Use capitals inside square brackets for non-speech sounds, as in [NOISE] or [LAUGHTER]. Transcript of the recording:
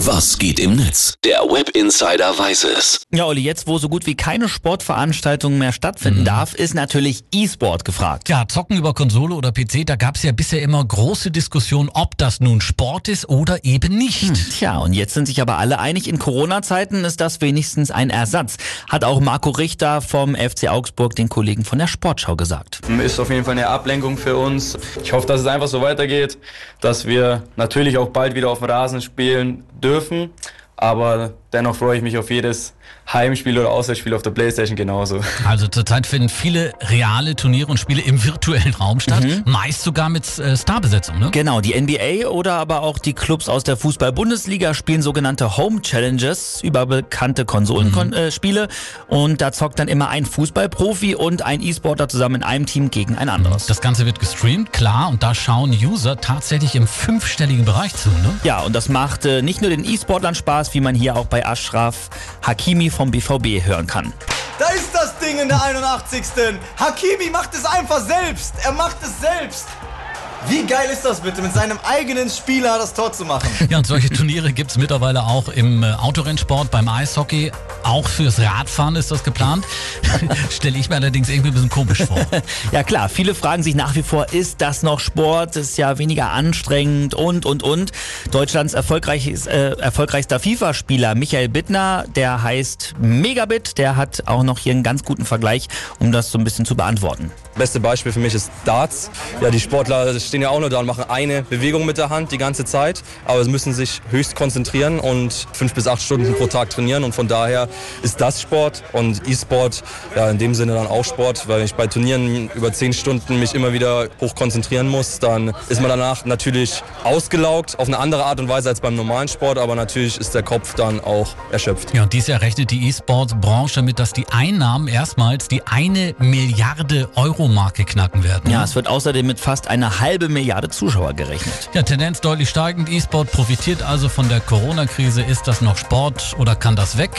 Was geht im Netz? Der Web Insider weiß es. Ja, Olli, jetzt wo so gut wie keine Sportveranstaltung mehr stattfinden darf, ist natürlich E-Sport gefragt. Ja, Zocken über Konsole oder PC, da gab's ja bisher immer große Diskussionen, ob das nun Sport ist oder eben nicht. Tja, und jetzt sind sich aber alle einig, in Corona-Zeiten ist das wenigstens ein Ersatz. Hat auch Marco Richter vom FC Augsburg den Kollegen von der Sportschau gesagt. Ist auf jeden Fall eine Ablenkung für uns. Ich hoffe, dass es einfach so weitergeht, dass wir natürlich auch bald wieder auf dem Rasen spielen dürfen dürfen. Aber dennoch freue ich mich auf jedes Heimspiel oder Auswärtsspiel auf der Playstation genauso. Also zurzeit finden viele reale Turniere und Spiele im virtuellen Raum statt, meist sogar mit äh, Starbesetzung, ne? Genau, die NBA oder aber auch die Clubs aus der Fußball-Bundesliga spielen sogenannte Home Challenges über bekannte Konsolenspiele und da zockt dann immer ein Fußballprofi und ein E-Sportler zusammen in einem Team gegen ein anderes. Das Ganze wird gestreamt, klar, und da schauen User tatsächlich im fünfstelligen Bereich zu, ne? Ja, und das macht äh, nicht nur den E-Sportlern Spaß, wie man hier auch bei Ashraf Hakimi vom BVB hören kann. Da ist das Ding in der 81. Hakimi macht es einfach selbst. Er macht es selbst. Wie geil ist das bitte, mit seinem eigenen Spieler das Tor zu machen? [LAUGHS] Ja, und solche Turniere gibt's mittlerweile auch im äh, Autorennsport, beim Eishockey. Auch fürs Radfahren ist das geplant. [LAUGHS] Stelle ich mir allerdings irgendwie ein bisschen komisch vor. [LAUGHS] Ja klar, viele fragen sich nach wie vor, ist das noch Sport? Ist ja weniger anstrengend und, und, und. Deutschlands erfolgreich, äh, erfolgreichster FIFA-Spieler Michael Bittner, der heißt Megabit, der hat auch noch hier einen ganz guten Vergleich, um das so ein bisschen zu beantworten. Beste Beispiel für mich ist Darts. Ja, die Sportler stehen ja auch nur da und machen eine Bewegung mit der Hand die ganze Zeit, aber sie müssen sich höchst konzentrieren und fünf bis acht Stunden pro Tag trainieren und von daher ist das Sport und E-Sport ja in dem Sinne dann auch Sport, weil ich bei Turnieren über zehn Stunden mich immer wieder hoch konzentrieren muss, dann ist man danach natürlich ausgelaugt auf eine andere Art und Weise als beim normalen Sport, aber natürlich ist der Kopf dann auch erschöpft. Ja, und dieses Jahr rechnet die E-Sport-Branche damit, dass die Einnahmen erstmals die eine Milliarde Euro-Marke knacken werden. Ja, es wird außerdem mit fast einer halbe Milliarde Zuschauer gerechnet. Ja, Tendenz deutlich steigend. E-Sport profitiert also von der Corona-Krise. Ist das noch Sport oder kann das weg?